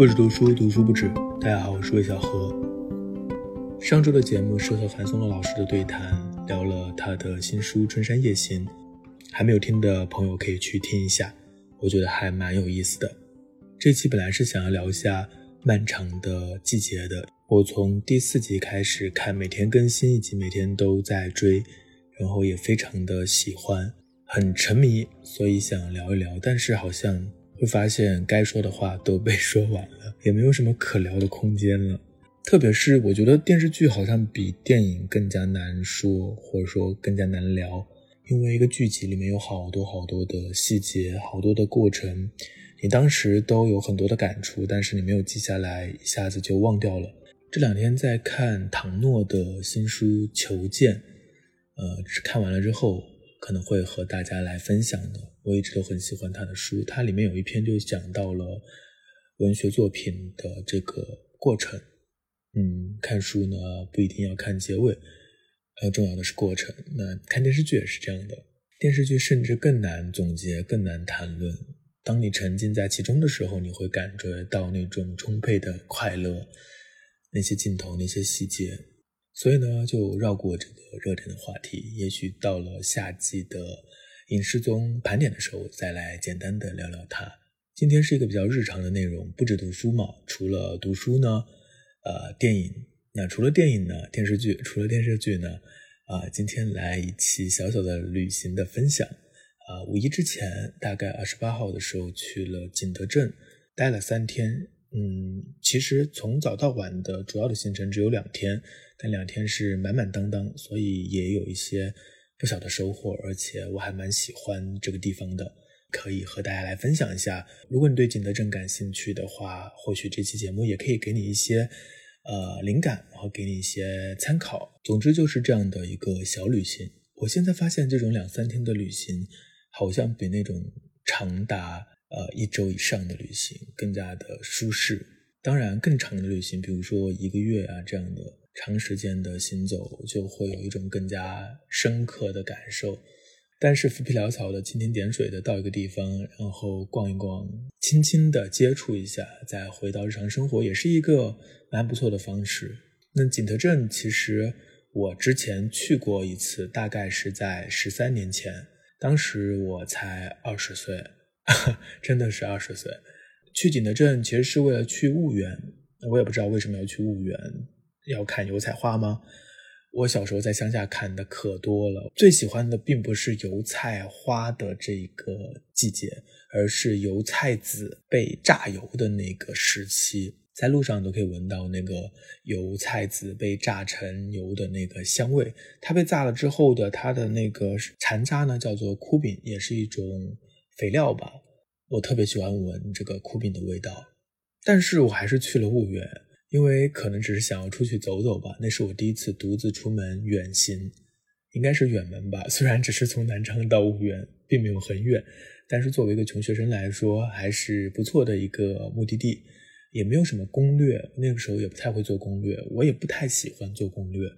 不止读书，读书不止。大家好，我是魏小何。上周的节目是和韩松乐老师的对谈，聊了他的新书《春山夜行》，还没有听的朋友可以去听一下，我觉得还蛮有意思的。这期本来是想要聊一下漫长的季节的，我从第四集开始看，每天更新，以及每天都在追，然后也非常的喜欢，很沉迷，所以想聊一聊，但是好像。会发现该说的话都被说完了，也没有什么可聊的空间了。特别是我觉得电视剧好像比电影更加难说，或者说更加难聊，因为一个剧集里面有好多好多的细节，好多的过程，你当时都有很多的感触，但是你没有记下来，一下子就忘掉了。这两天在看唐诺的新书《求见》，呃，看完了之后。可能会和大家来分享的。我一直都很喜欢他的书，它里面有一篇就讲到了文学作品的这个过程。嗯，看书呢不一定要看结尾，呃，重要的是过程。那看电视剧也是这样的，电视剧甚至更难总结，更难谈论。当你沉浸在其中的时候，你会感觉到那种充沛的快乐，那些镜头，那些细节。所以呢，就绕过这个热点的话题，也许到了夏季的影视综盘点的时候，再来简单的聊聊它。今天是一个比较日常的内容，不止读书嘛，除了读书呢，呃，电影，那除了电影呢，电视剧，除了电视剧呢，啊，今天来一期小小的旅行的分享。啊，五一之前，大概二十八号的时候去了景德镇，待了三天。嗯，其实从早到晚的主要的行程只有两天。但两天是满满当当，所以也有一些不小的收获，而且我还蛮喜欢这个地方的，可以和大家来分享一下。如果你对景德镇感兴趣的话，或许这期节目也可以给你一些呃灵感，然后给你一些参考。总之就是这样的一个小旅行。我现在发现这种两三天的旅行，好像比那种长达呃一周以上的旅行更加的舒适。当然，更长的旅行，比如说一个月啊这样的。长时间的行走就会有一种更加深刻的感受，但是浮皮潦草的、蜻蜓点水的到一个地方，然后逛一逛，轻轻的接触一下，再回到日常生活，也是一个蛮不错的方式。那景德镇其实我之前去过一次，大概是在十三年前，当时我才二十岁，真的是二十岁。去景德镇其实是为了去婺源，我也不知道为什么要去婺源。要看油菜花吗？我小时候在乡下看的可多了。最喜欢的并不是油菜花的这个季节，而是油菜籽被榨油的那个时期。在路上都可以闻到那个油菜籽被榨成油的那个香味。它被榨了之后的它的那个残渣呢，叫做枯饼，也是一种肥料吧。我特别喜欢闻这个枯饼的味道。但是我还是去了婺源。因为可能只是想要出去走走吧，那是我第一次独自出门远行，应该是远门吧。虽然只是从南昌到婺源，并没有很远，但是作为一个穷学生来说，还是不错的一个目的地。也没有什么攻略，那个时候也不太会做攻略，我也不太喜欢做攻略。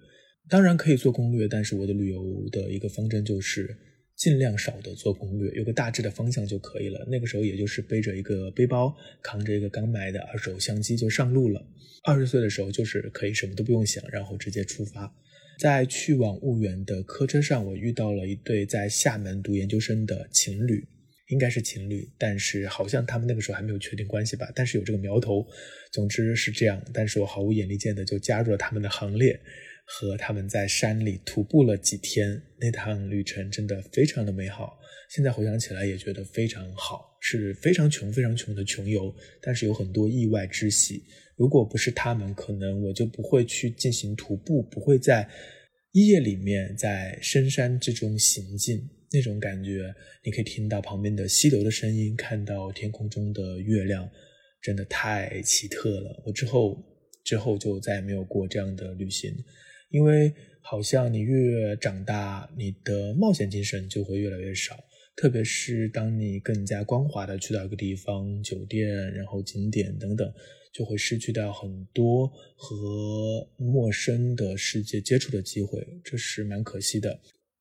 当然可以做攻略，但是我的旅游的一个方针就是。尽量少的做攻略，有个大致的方向就可以了。那个时候也就是背着一个背包，扛着一个刚买的二手相机就上路了。二十岁的时候就是可以什么都不用想，然后直接出发。在去往婺源的客车上，我遇到了一对在厦门读研究生的情侣，应该是情侣，但是好像他们那个时候还没有确定关系吧，但是有这个苗头。总之是这样，但是我毫无眼力见的就加入了他们的行列。和他们在山里徒步了几天，那趟旅程真的非常的美好。现在回想起来也觉得非常好，是非常穷、非常穷的穷游，但是有很多意外之喜。如果不是他们，可能我就不会去进行徒步，不会在夜里面在深山之中行进。那种感觉，你可以听到旁边的溪流的声音，看到天空中的月亮，真的太奇特了。我之后之后就再也没有过这样的旅行。因为好像你越长大，你的冒险精神就会越来越少。特别是当你更加光滑的去到一个地方，酒店，然后景点等等，就会失去掉很多和陌生的世界接触的机会，这是蛮可惜的。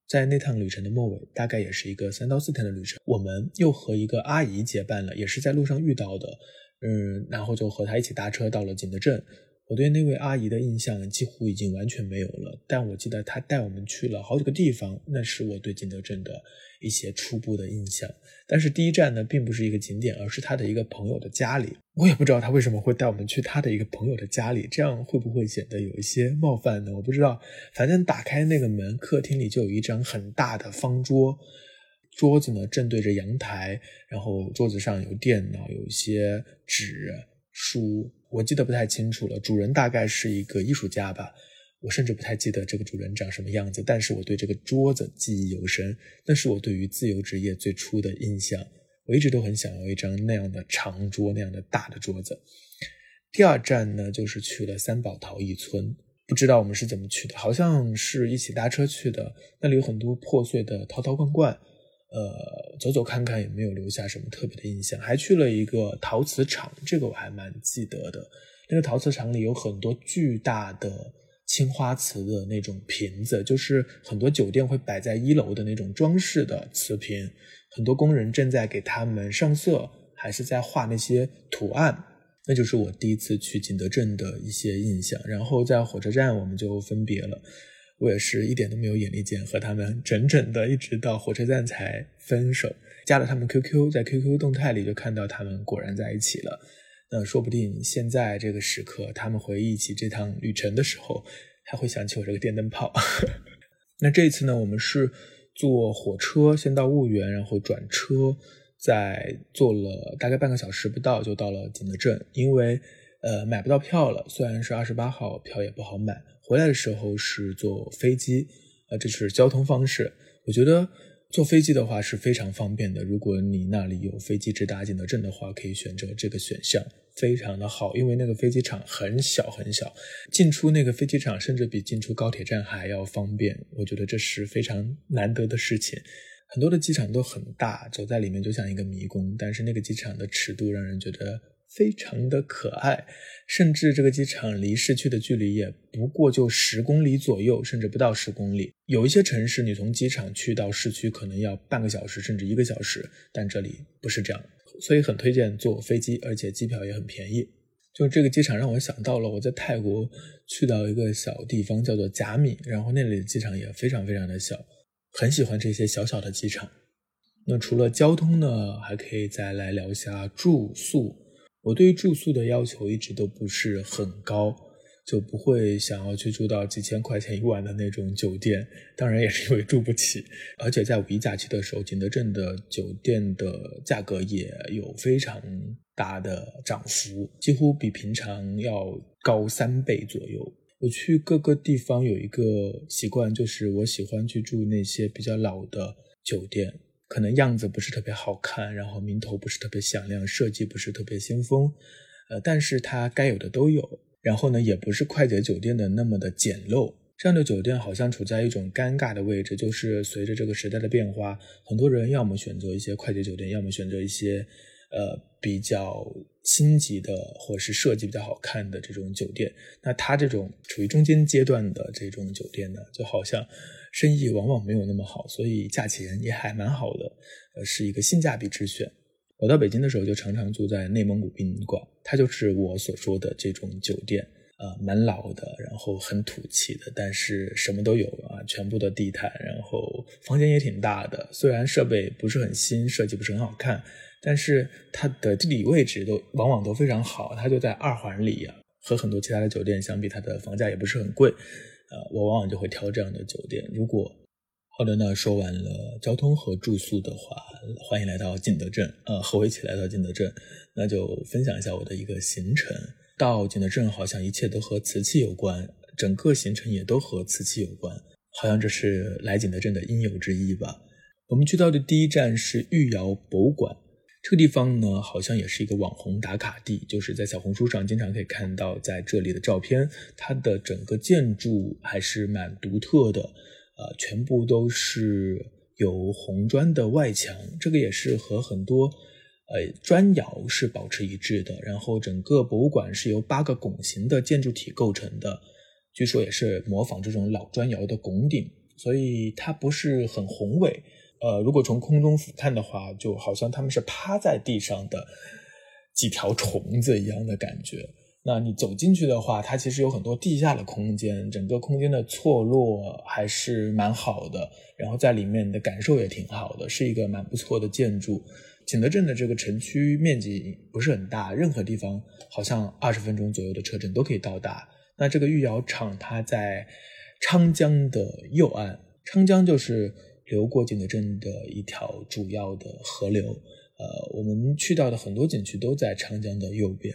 在那趟旅程的末尾，大概也是一个三到四天的旅程，我们又和一个阿姨结伴了，也是在路上遇到的。嗯，然后就和她一起搭车到了景德镇。我对那位阿姨的印象几乎已经完全没有了，但我记得她带我们去了好几个地方，那是我对景德镇的一些初步的印象。但是第一站呢，并不是一个景点，而是她的一个朋友的家里。我也不知道她为什么会带我们去她的一个朋友的家里，这样会不会显得有一些冒犯呢？我不知道。反正打开那个门，客厅里就有一张很大的方桌，桌子呢正对着阳台，然后桌子上有电脑，有一些纸书。我记得不太清楚了，主人大概是一个艺术家吧，我甚至不太记得这个主人长什么样子，但是我对这个桌子记忆犹深，那是我对于自由职业最初的印象。我一直都很想要一张那样的长桌，那样的大的桌子。第二站呢，就是去了三宝陶艺村，不知道我们是怎么去的，好像是一起搭车去的。那里有很多破碎的陶陶罐罐。呃，走走看看也没有留下什么特别的印象，还去了一个陶瓷厂，这个我还蛮记得的。那个陶瓷厂里有很多巨大的青花瓷的那种瓶子，就是很多酒店会摆在一楼的那种装饰的瓷瓶。很多工人正在给他们上色，还是在画那些图案。那就是我第一次去景德镇的一些印象。然后在火车站我们就分别了。我也是一点都没有眼力见，和他们整整的一直到火车站才分手。加了他们 QQ，在 QQ 动态里就看到他们果然在一起了。那说不定现在这个时刻，他们回忆起这趟旅程的时候，还会想起我这个电灯泡。那这一次呢，我们是坐火车先到婺源，然后转车，再坐了大概半个小时不到就到了景德镇。因为呃买不到票了，虽然是二十八号，票也不好买。回来的时候是坐飞机，啊，这是交通方式。我觉得坐飞机的话是非常方便的。如果你那里有飞机直达景德镇的话，可以选择这个选项，非常的好。因为那个飞机场很小很小，进出那个飞机场甚至比进出高铁站还要方便。我觉得这是非常难得的事情。很多的机场都很大，走在里面就像一个迷宫，但是那个机场的尺度让人觉得。非常的可爱，甚至这个机场离市区的距离也不过就十公里左右，甚至不到十公里。有一些城市，你从机场去到市区可能要半个小时，甚至一个小时，但这里不是这样，所以很推荐坐飞机，而且机票也很便宜。就这个机场让我想到了我在泰国去到一个小地方叫做甲米，然后那里的机场也非常非常的小，很喜欢这些小小的机场。那除了交通呢，还可以再来聊一下住宿。我对于住宿的要求一直都不是很高，就不会想要去住到几千块钱一晚的那种酒店。当然也是因为住不起，而且在五一假期的时候，景德镇的酒店的价格也有非常大的涨幅，几乎比平常要高三倍左右。我去各个地方有一个习惯，就是我喜欢去住那些比较老的酒店。可能样子不是特别好看，然后名头不是特别响亮，设计不是特别先锋，呃，但是它该有的都有。然后呢，也不是快捷酒店的那么的简陋。这样的酒店好像处在一种尴尬的位置，就是随着这个时代的变化，很多人要么选择一些快捷酒店，要么选择一些呃比较星级的或者是设计比较好看的这种酒店。那它这种处于中间阶段的这种酒店呢，就好像。生意往往没有那么好，所以价钱也还蛮好的，呃，是一个性价比之选。我到北京的时候就常常住在内蒙古宾馆，它就是我所说的这种酒店，呃，蛮老的，然后很土气的，但是什么都有啊，全部的地毯，然后房间也挺大的。虽然设备不是很新，设计不是很好看，但是它的地理位置都往往都非常好，它就在二环里啊，和很多其他的酒店相比，它的房价也不是很贵。呃，我往往就会挑这样的酒店。如果好的，那说完了交通和住宿的话，欢迎来到景德镇。呃，和我一起来到景德镇，那就分享一下我的一个行程。到景德镇好像一切都和瓷器有关，整个行程也都和瓷器有关，好像这是来景德镇的应有之义吧。我们去到的第一站是御窑博物馆。这个地方呢，好像也是一个网红打卡地，就是在小红书上经常可以看到在这里的照片。它的整个建筑还是蛮独特的，呃，全部都是有红砖的外墙，这个也是和很多呃砖窑是保持一致的。然后整个博物馆是由八个拱形的建筑体构成的，据说也是模仿这种老砖窑的拱顶，所以它不是很宏伟。呃，如果从空中俯瞰的话，就好像他们是趴在地上的，几条虫子一样的感觉。那你走进去的话，它其实有很多地下的空间，整个空间的错落还是蛮好的。然后在里面你的感受也挺好的，是一个蛮不错的建筑。景德镇的这个城区面积不是很大，任何地方好像二十分钟左右的车程都可以到达。那这个御窑厂它在昌江的右岸，昌江就是流过景德镇的一条主要的河流。呃，我们去到的很多景区都在长江的右边。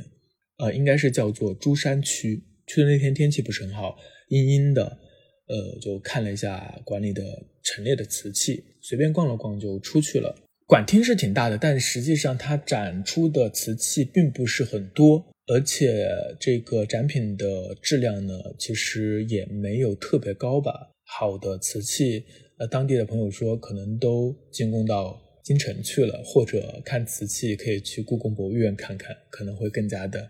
呃，应该是叫做珠山区。去的那天天气不是很好，阴阴的。呃，就看了一下馆里的陈列的瓷器，随便逛了逛就出去了。馆厅是挺大的，但实际上它展出的瓷器并不是很多，而且这个展品的质量呢，其实也没有特别高吧。好的瓷器，呃，当地的朋友说可能都进贡到。京城去了，或者看瓷器可以去故宫博物院看看，可能会更加的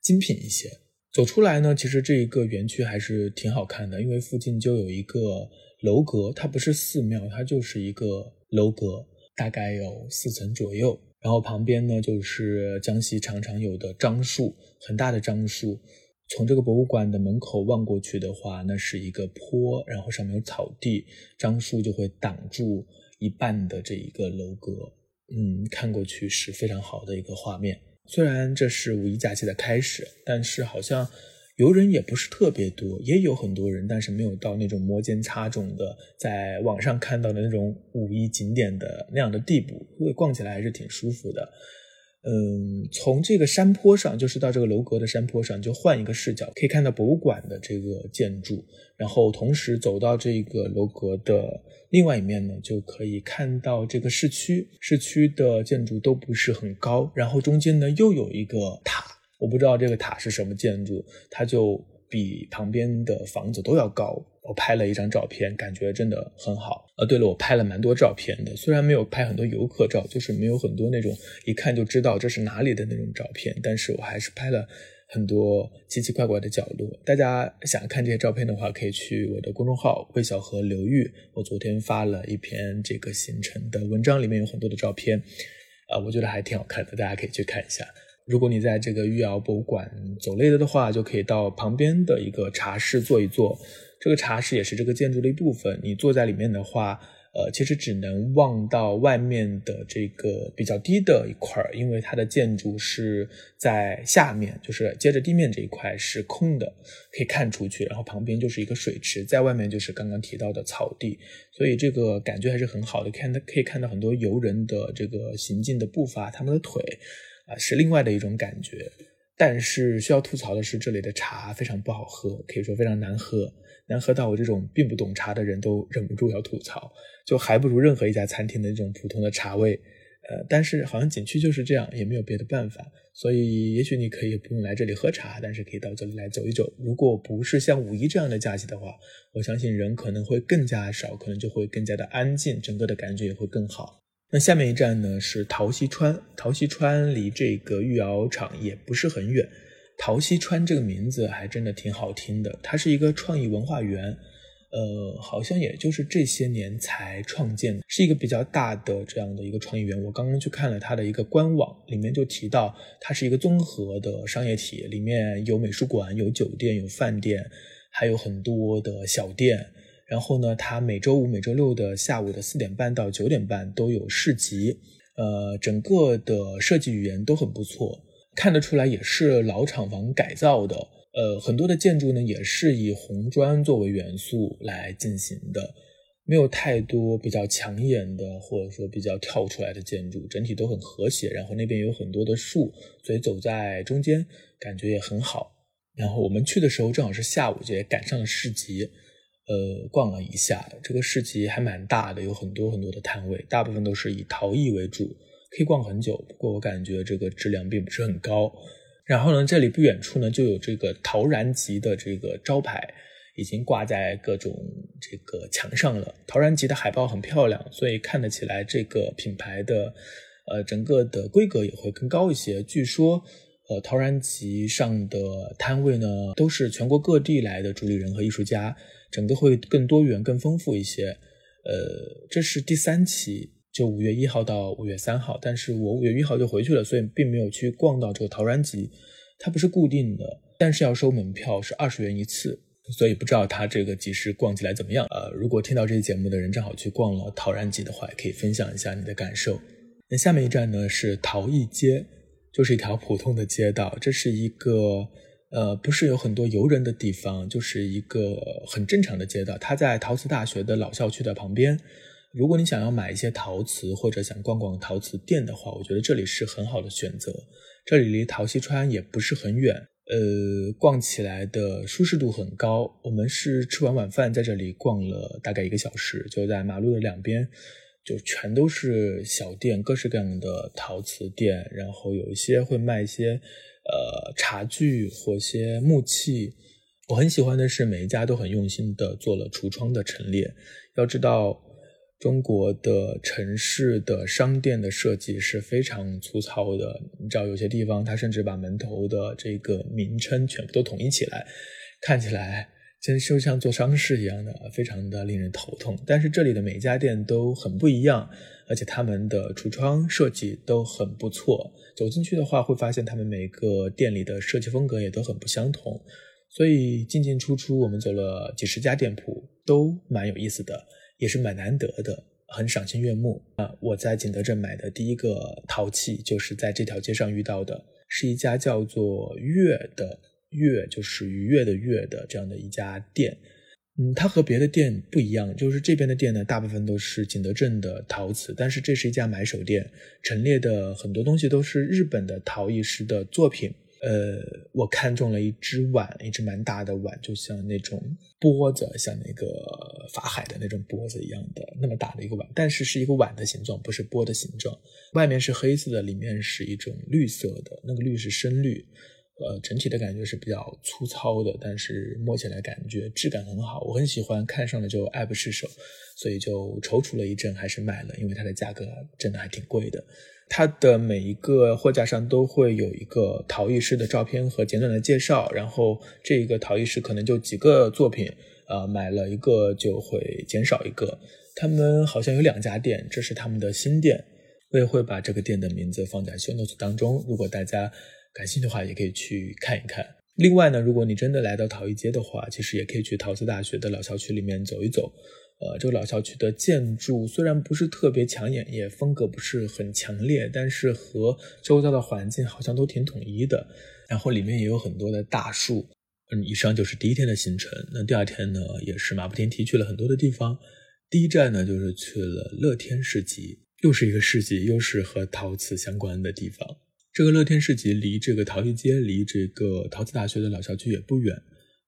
精品一些。走出来呢，其实这一个园区还是挺好看的，因为附近就有一个楼阁，它不是寺庙，它就是一个楼阁，大概有四层左右。然后旁边呢就是江西常常有的樟树，很大的樟树。从这个博物馆的门口望过去的话，那是一个坡，然后上面有草地，樟树就会挡住。一半的这一个楼阁，嗯，看过去是非常好的一个画面。虽然这是五一假期的开始，但是好像游人也不是特别多，也有很多人，但是没有到那种摩肩擦踵的，在网上看到的那种五一景点的那样的地步，所以逛起来还是挺舒服的。嗯，从这个山坡上，就是到这个楼阁的山坡上，就换一个视角，可以看到博物馆的这个建筑，然后同时走到这个楼阁的另外一面呢，就可以看到这个市区。市区的建筑都不是很高，然后中间呢又有一个塔，我不知道这个塔是什么建筑，它就比旁边的房子都要高。我拍了一张照片，感觉真的很好。呃，对了，我拍了蛮多照片的，虽然没有拍很多游客照，就是没有很多那种一看就知道这是哪里的那种照片，但是我还是拍了很多奇奇怪怪的角落。大家想看这些照片的话，可以去我的公众号“魏小河流域”，我昨天发了一篇这个行程的文章，里面有很多的照片，啊，我觉得还挺好看的，大家可以去看一下。如果你在这个玉窑博物馆走累了的话，就可以到旁边的一个茶室坐一坐。这个茶室也是这个建筑的一部分。你坐在里面的话，呃，其实只能望到外面的这个比较低的一块儿，因为它的建筑是在下面，就是接着地面这一块是空的，可以看出去。然后旁边就是一个水池，在外面就是刚刚提到的草地，所以这个感觉还是很好的。看，可以看到很多游人的这个行进的步伐，他们的腿啊，是另外的一种感觉。但是需要吐槽的是，这里的茶非常不好喝，可以说非常难喝。难喝到我这种并不懂茶的人都忍不住要吐槽，就还不如任何一家餐厅的那种普通的茶味。呃，但是好像景区就是这样，也没有别的办法。所以也许你可以不用来这里喝茶，但是可以到这里来走一走。如果不是像五一这样的假期的话，我相信人可能会更加少，可能就会更加的安静，整个的感觉也会更好。那下面一站呢是陶溪川，陶溪川离这个御窑厂也不是很远。陶溪川这个名字还真的挺好听的，它是一个创意文化园，呃，好像也就是这些年才创建，是一个比较大的这样的一个创意园。我刚刚去看了它的一个官网，里面就提到它是一个综合的商业体，里面有美术馆、有酒店、有饭店，还有很多的小店。然后呢，它每周五、每周六的下午的四点半到九点半都有市集，呃，整个的设计语言都很不错。看得出来也是老厂房改造的，呃，很多的建筑呢也是以红砖作为元素来进行的，没有太多比较抢眼的或者说比较跳出来的建筑，整体都很和谐。然后那边有很多的树，所以走在中间感觉也很好。然后我们去的时候正好是下午，也赶上了市集，呃，逛了一下，这个市集还蛮大的，有很多很多的摊位，大部分都是以陶艺为主。可以逛很久，不过我感觉这个质量并不是很高。然后呢，这里不远处呢就有这个陶然集的这个招牌，已经挂在各种这个墙上了。陶然集的海报很漂亮，所以看得起来这个品牌的呃整个的规格也会更高一些。据说，呃，陶然集上的摊位呢都是全国各地来的主理人和艺术家，整个会更多元、更丰富一些。呃，这是第三期。就五月一号到五月三号，但是我五月一号就回去了，所以并没有去逛到这个陶然集。它不是固定的，但是要收门票，是二十元一次，所以不知道它这个集市逛起来怎么样。呃，如果听到这期节目的人正好去逛了陶然集的话，也可以分享一下你的感受。那下面一站呢是陶艺街，就是一条普通的街道，这是一个呃不是有很多游人的地方，就是一个很正常的街道。它在陶瓷大学的老校区的旁边。如果你想要买一些陶瓷或者想逛逛陶瓷店的话，我觉得这里是很好的选择。这里离陶溪川也不是很远，呃，逛起来的舒适度很高。我们是吃完晚饭在这里逛了大概一个小时，就在马路的两边，就全都是小店，各式各样的陶瓷店，然后有一些会卖一些呃茶具或一些木器。我很喜欢的是每一家都很用心的做了橱窗的陈列。要知道。中国的城市的商店的设计是非常粗糙的，你知道有些地方它甚至把门头的这个名称全部都统一起来，看起来真就像做商事一样的，非常的令人头痛。但是这里的每一家店都很不一样，而且他们的橱窗设计都很不错。走进去的话，会发现他们每个店里的设计风格也都很不相同，所以进进出出，我们走了几十家店铺，都蛮有意思的。也是蛮难得的，很赏心悦目啊！我在景德镇买的第一个陶器，就是在这条街上遇到的，是一家叫做“月”的“悦”，就是愉悦的“悦”的这样的一家店。嗯，它和别的店不一样，就是这边的店呢，大部分都是景德镇的陶瓷，但是这是一家买手店，陈列的很多东西都是日本的陶艺师的作品。呃，我看中了一只碗，一只蛮大的碗，就像那种钵子，像那个法海的那种钵子一样的那么大的一个碗，但是是一个碗的形状，不是钵的形状。外面是黑色的，里面是一种绿色的，那个绿是深绿。呃，整体的感觉是比较粗糙的，但是摸起来感觉质感很好，我很喜欢，看上了就爱不释手，所以就踌躇了一阵，还是买了，因为它的价格真的还挺贵的。它的每一个货架上都会有一个陶艺师的照片和简短的介绍，然后这一个陶艺师可能就几个作品，呃，买了一个就会减少一个。他们好像有两家店，这是他们的新店，我也会把这个店的名字放在 show notes 当中，如果大家感兴趣的话，也可以去看一看。另外呢，如果你真的来到陶艺街的话，其实也可以去陶瓷大学的老校区里面走一走。呃，这个老校区的建筑虽然不是特别抢眼，也风格不是很强烈，但是和周遭的环境好像都挺统一的。然后里面也有很多的大树。嗯，以上就是第一天的行程。那第二天呢，也是马不停蹄去了很多的地方。第一站呢，就是去了乐天市集，又是一个市集，又是和陶瓷相关的地方。这个乐天市集离这个陶艺街，离这个陶瓷大学的老校区也不远。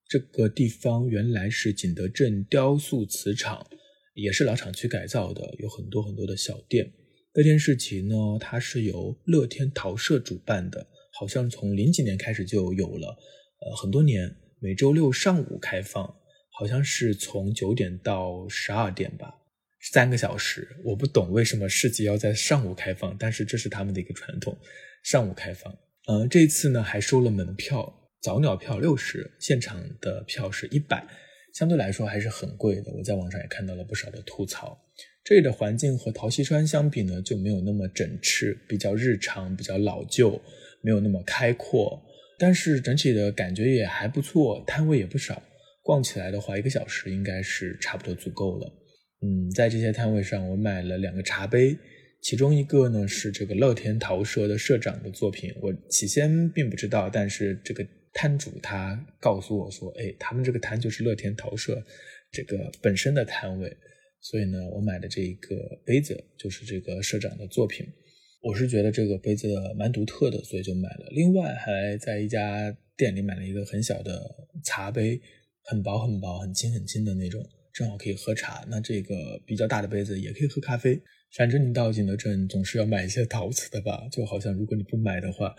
这个地方原来是景德镇雕塑瓷厂，也是老厂区改造的，有很多很多的小店。乐天市集呢，它是由乐天陶社主办的，好像从零几年开始就有了，呃，很多年，每周六上午开放，好像是从九点到十二点吧，三个小时。我不懂为什么市集要在上午开放，但是这是他们的一个传统，上午开放。嗯，这次呢还收了门票。早鸟票六十，现场的票是一百，相对来说还是很贵的。我在网上也看到了不少的吐槽。这里的环境和陶溪川相比呢，就没有那么整饬，比较日常，比较老旧，没有那么开阔。但是整体的感觉也还不错，摊位也不少，逛起来的话，一个小时应该是差不多足够了。嗯，在这些摊位上，我买了两个茶杯，其中一个呢是这个乐天陶社的社长的作品，我起先并不知道，但是这个。摊主他告诉我说：“哎，他们这个摊就是乐天陶社这个本身的摊位，所以呢，我买的这一个杯子就是这个社长的作品。我是觉得这个杯子蛮独特的，所以就买了。另外还在一家店里买了一个很小的茶杯，很薄很薄、很轻很轻的那种，正好可以喝茶。那这个比较大的杯子也可以喝咖啡。反正你到景德镇总是要买一些陶瓷的吧，就好像如果你不买的话，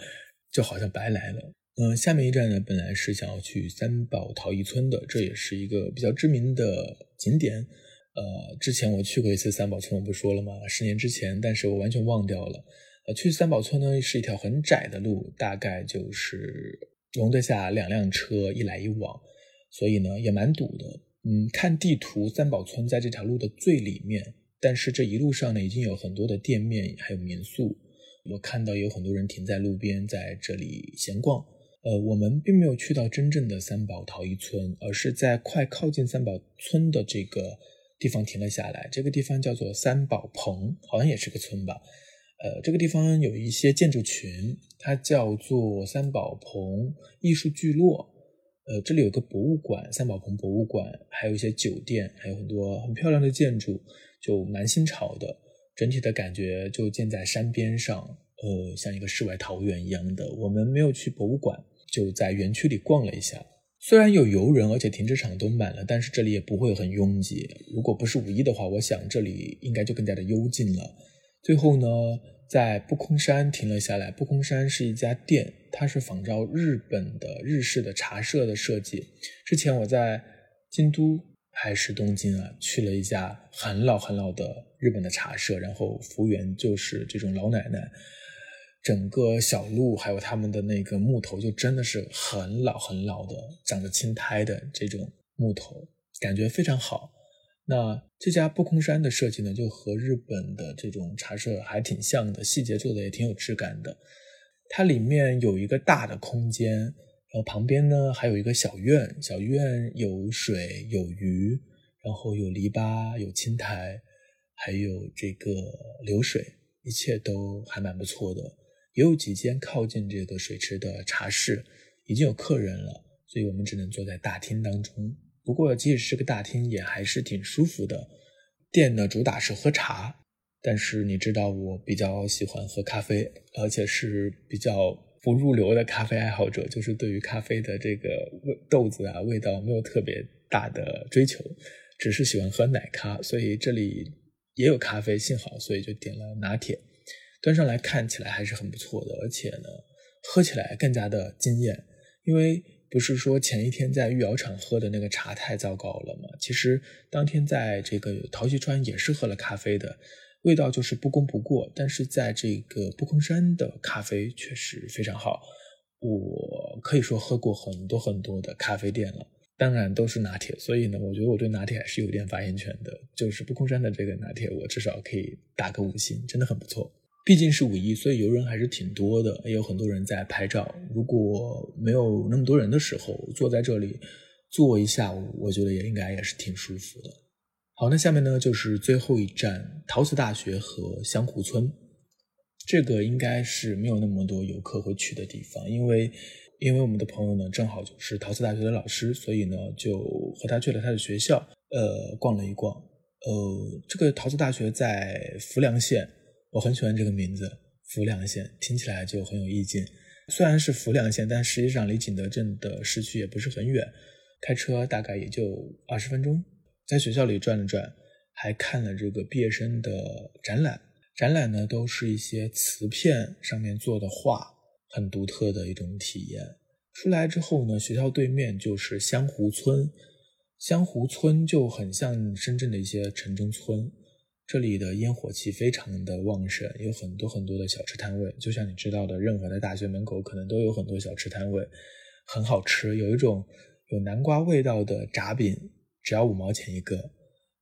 就好像白来了。”嗯，下面一站呢，本来是想要去三宝陶艺村的，这也是一个比较知名的景点。呃，之前我去过一次三宝村，我不说了吗？十年之前，但是我完全忘掉了。呃，去三宝村呢是一条很窄的路，大概就是容得下两辆车一来一往，所以呢也蛮堵的。嗯，看地图，三宝村在这条路的最里面，但是这一路上呢，已经有很多的店面还有民宿，我看到有很多人停在路边在这里闲逛。呃，我们并没有去到真正的三宝陶艺村，而是在快靠近三宝村的这个地方停了下来。这个地方叫做三宝棚，好像也是个村吧。呃，这个地方有一些建筑群，它叫做三宝棚艺术聚落。呃，这里有个博物馆，三宝棚博物馆，还有一些酒店，还有很多很漂亮的建筑，就蛮新潮的。整体的感觉就建在山边上，呃，像一个世外桃源一样的。我们没有去博物馆。就在园区里逛了一下，虽然有游人，而且停车场都满了，但是这里也不会很拥挤。如果不是五一的话，我想这里应该就更加的幽静了。最后呢，在不空山停了下来。不空山是一家店，它是仿照日本的日式的茶社的设计。之前我在京都还是东京啊，去了一家很老很老的日本的茶社，然后服务员就是这种老奶奶。整个小路还有他们的那个木头，就真的是很老很老的，长着青苔的这种木头，感觉非常好。那这家不空山的设计呢，就和日本的这种茶社还挺像的，细节做的也挺有质感的。它里面有一个大的空间，然后旁边呢还有一个小院，小院有水有鱼，然后有篱笆有青苔，还有这个流水，一切都还蛮不错的。也有几间靠近这个水池的茶室，已经有客人了，所以我们只能坐在大厅当中。不过，即使是个大厅，也还是挺舒服的。店呢主打是喝茶，但是你知道我比较喜欢喝咖啡，而且是比较不入流的咖啡爱好者，就是对于咖啡的这个豆子啊味道没有特别大的追求，只是喜欢喝奶咖。所以这里也有咖啡，幸好，所以就点了拿铁。端上来看起来还是很不错的，而且呢，喝起来更加的惊艳。因为不是说前一天在御窑厂喝的那个茶太糟糕了吗？其实当天在这个陶溪川也是喝了咖啡的，味道就是不功不过。但是在这个不空山的咖啡确实非常好，我可以说喝过很多很多的咖啡店了，当然都是拿铁。所以呢，我觉得我对拿铁还是有点发言权的。就是不空山的这个拿铁，我至少可以打个五星，真的很不错。毕竟是五一，所以游人还是挺多的，也有很多人在拍照。如果没有那么多人的时候，坐在这里坐一下午，我觉得也应该也是挺舒服的。好，那下面呢就是最后一站陶瓷大学和香湖村，这个应该是没有那么多游客会去的地方，因为因为我们的朋友呢正好就是陶瓷大学的老师，所以呢就和他去了他的学校，呃，逛了一逛。呃，这个陶瓷大学在浮梁县。我很喜欢这个名字“浮梁县”，听起来就很有意境。虽然是浮梁县，但实际上离景德镇的市区也不是很远，开车大概也就二十分钟。在学校里转了转，还看了这个毕业生的展览。展览呢，都是一些瓷片上面做的画，很独特的一种体验。出来之后呢，学校对面就是湘湖村，湘湖村就很像深圳的一些城中村。这里的烟火气非常的旺盛，有很多很多的小吃摊位，就像你知道的，任何的大学门口可能都有很多小吃摊位，很好吃。有一种有南瓜味道的炸饼，只要五毛钱一个，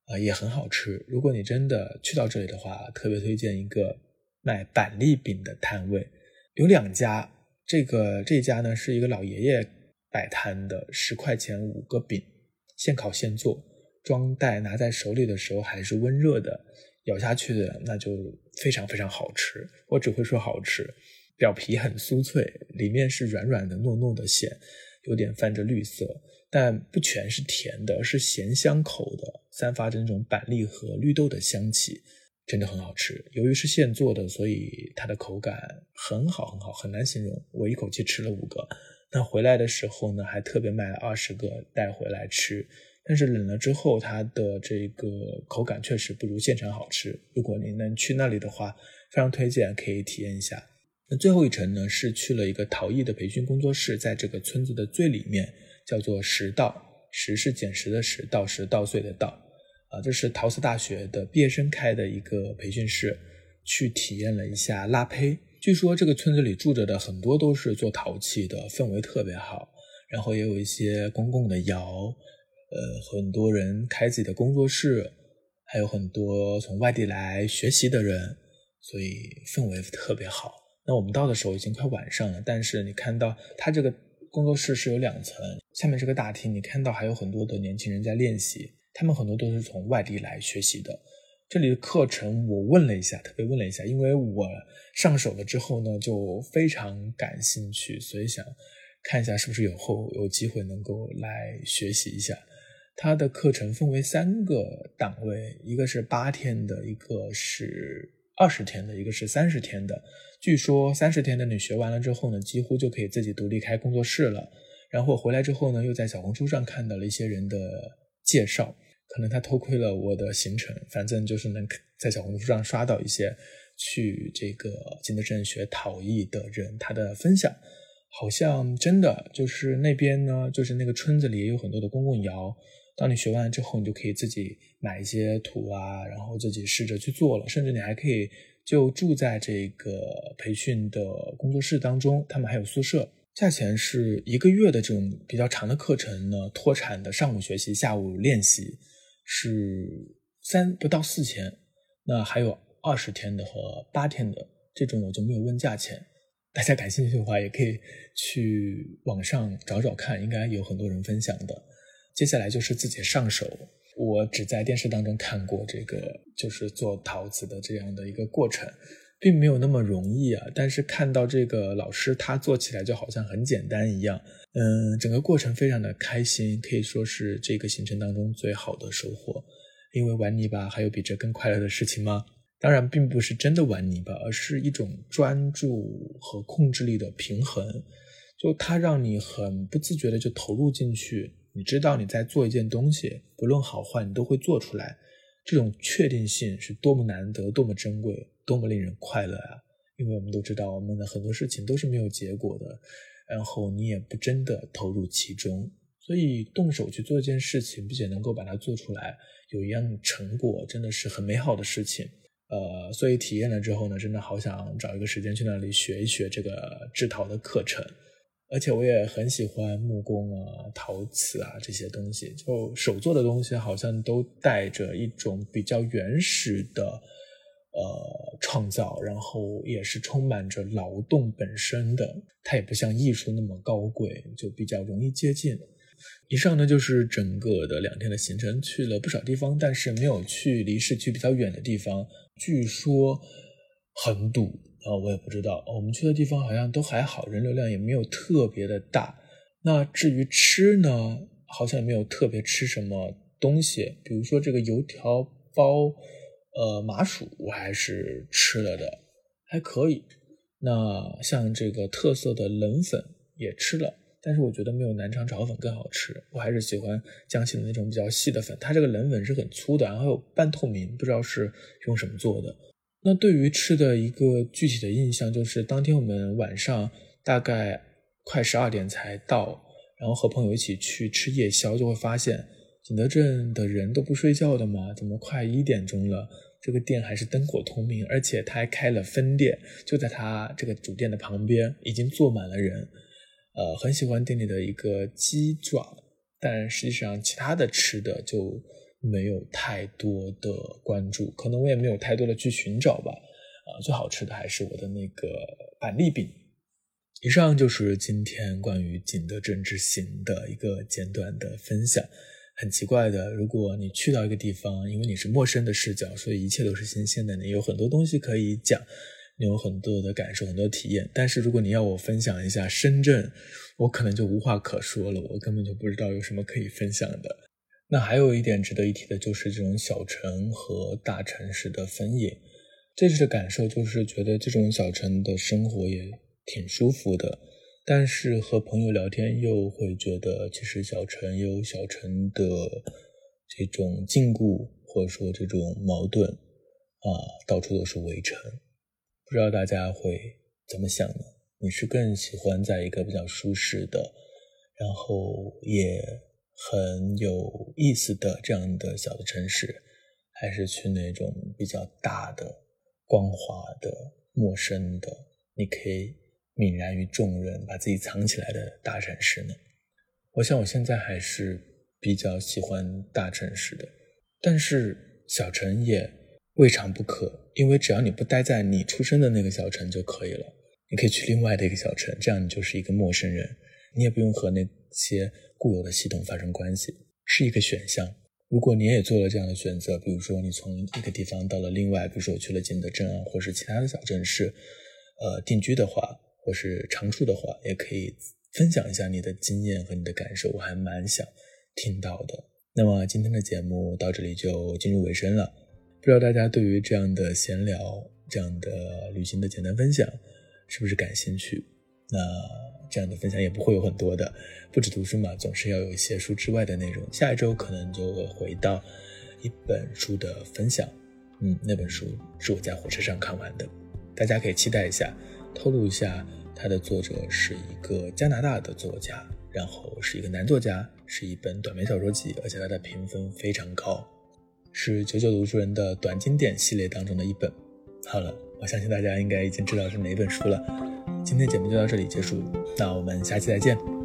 啊，也很好吃。如果你真的去到这里的话，特别推荐一个卖板栗饼的摊位，有两家。这个这家呢是一个老爷爷摆摊的，十块钱五个饼，现烤现做。装袋拿在手里的时候还是温热的，咬下去的那就非常非常好吃。我只会说好吃，表皮很酥脆，里面是软软的糯糯的馅，有点泛着绿色，但不全是甜的，是咸香口的，散发着那种板栗和绿豆的香气，真的很好吃。由于是现做的，所以它的口感很好很好，很难形容。我一口气吃了五个，那回来的时候呢，还特别买了二十个带回来吃。但是冷了之后，它的这个口感确实不如现场好吃。如果您能去那里的话，非常推荐可以体验一下。那最后一程呢，是去了一个陶艺的培训工作室，在这个村子的最里面，叫做石道。石是捡石的石，道是稻穗的稻。啊，这是陶瓷大学的毕业生开的一个培训室，去体验了一下拉胚。据说这个村子里住着的很多都是做陶器的，氛围特别好。然后也有一些公共的窑。呃，很多人开自己的工作室，还有很多从外地来学习的人，所以氛围特别好。那我们到的时候已经快晚上了，但是你看到他这个工作室是有两层，下面这个大厅，你看到还有很多的年轻人在练习，他们很多都是从外地来学习的。这里的课程我问了一下，特别问了一下，因为我上手了之后呢，就非常感兴趣，所以想看一下是不是有后有机会能够来学习一下。它的课程分为三个档位，一个是八天的，一个是二十天的，一个是三十天的。据说三十天的你学完了之后呢，几乎就可以自己独立开工作室了。然后回来之后呢，又在小红书上看到了一些人的介绍。可能他偷窥了我的行程，反正就是能在小红书上刷到一些去这个景德镇学陶艺的人他的分享，好像真的就是那边呢，就是那个村子里也有很多的公共窑。当你学完之后，你就可以自己买一些土啊，然后自己试着去做了，甚至你还可以就住在这个培训的工作室当中，他们还有宿舍，价钱是一个月的这种比较长的课程呢，脱产的上午学习，下午练习。是三不到四千，那还有二十天的和八天的这种我就没有问价钱，大家感兴趣的话也可以去网上找找看，应该有很多人分享的。接下来就是自己上手，我只在电视当中看过这个，就是做陶瓷的这样的一个过程。并没有那么容易啊，但是看到这个老师他做起来就好像很简单一样，嗯，整个过程非常的开心，可以说是这个行程当中最好的收获。因为玩泥巴还有比这更快乐的事情吗？当然，并不是真的玩泥巴，而是一种专注和控制力的平衡，就它让你很不自觉的就投入进去，你知道你在做一件东西，不论好坏，你都会做出来。这种确定性是多么难得，多么珍贵。多么令人快乐啊！因为我们都知道，我们的很多事情都是没有结果的，然后你也不真的投入其中，所以动手去做一件事情，并且能够把它做出来，有一样成果，真的是很美好的事情。呃，所以体验了之后呢，真的好想找一个时间去那里学一学这个制陶的课程。而且我也很喜欢木工啊、陶瓷啊这些东西，就手做的东西，好像都带着一种比较原始的。呃，创造，然后也是充满着劳动本身的，它也不像艺术那么高贵，就比较容易接近。以上呢就是整个的两天的行程，去了不少地方，但是没有去离市区比较远的地方，据说很堵啊，我也不知道。我们去的地方好像都还好，人流量也没有特别的大。那至于吃呢，好像也没有特别吃什么东西，比如说这个油条包。呃，麻薯我还是吃了的，还可以。那像这个特色的冷粉也吃了，但是我觉得没有南昌炒粉更好吃。我还是喜欢江西的那种比较细的粉，它这个冷粉是很粗的，然后有半透明，不知道是用什么做的。那对于吃的一个具体的印象，就是当天我们晚上大概快十二点才到，然后和朋友一起去吃夜宵，就会发现。景德镇的人都不睡觉的吗？怎么快一点钟了？这个店还是灯火通明，而且他还开了分店，就在他这个主店的旁边，已经坐满了人。呃，很喜欢店里的一个鸡爪，但实际上其他的吃的就没有太多的关注，可能我也没有太多的去寻找吧。啊，最好吃的还是我的那个板栗饼。以上就是今天关于景德镇之行的一个简短的分享。很奇怪的，如果你去到一个地方，因为你是陌生的视角，所以一切都是新鲜的。你有很多东西可以讲，你有很多的感受，很多体验。但是如果你要我分享一下深圳，我可能就无话可说了，我根本就不知道有什么可以分享的。那还有一点值得一提的，就是这种小城和大城市的分野。这次的感受就是觉得这种小城的生活也挺舒服的。但是和朋友聊天又会觉得，其实小城有小城的这种禁锢，或者说这种矛盾啊，到处都是围城。不知道大家会怎么想呢？你是更喜欢在一个比较舒适的，然后也很有意思的这样的小的城市，还是去那种比较大的、光滑的、陌生的？你可以。泯然于众人，把自己藏起来的大城市呢？我想我现在还是比较喜欢大城市的，但是小城也未尝不可，因为只要你不待在你出生的那个小城就可以了。你可以去另外的一个小城，这样你就是一个陌生人，你也不用和那些固有的系统发生关系，是一个选项。如果你也做了这样的选择，比如说你从一个地方到了另外，比如说我去了景德镇啊，或是其他的小城市，呃，定居的话，或是常住的话，也可以分享一下你的经验和你的感受，我还蛮想听到的。那么今天的节目到这里就进入尾声了，不知道大家对于这样的闲聊、这样的旅行的简单分享。是不是感兴趣？那这样的分享也不会有很多的，不止读书嘛，总是要有一些书之外的内容。下一周可能就会回到一本书的分享，嗯，那本书是我在火车上看完的，大家可以期待一下。透露一下，它的作者是一个加拿大的作家，然后是一个男作家，是一本短篇小说集，而且它的评分非常高，是九九读书人的短经典系列当中的一本。好了。我相信大家应该已经知道是哪本书了。今天节目就到这里结束，那我们下期再见。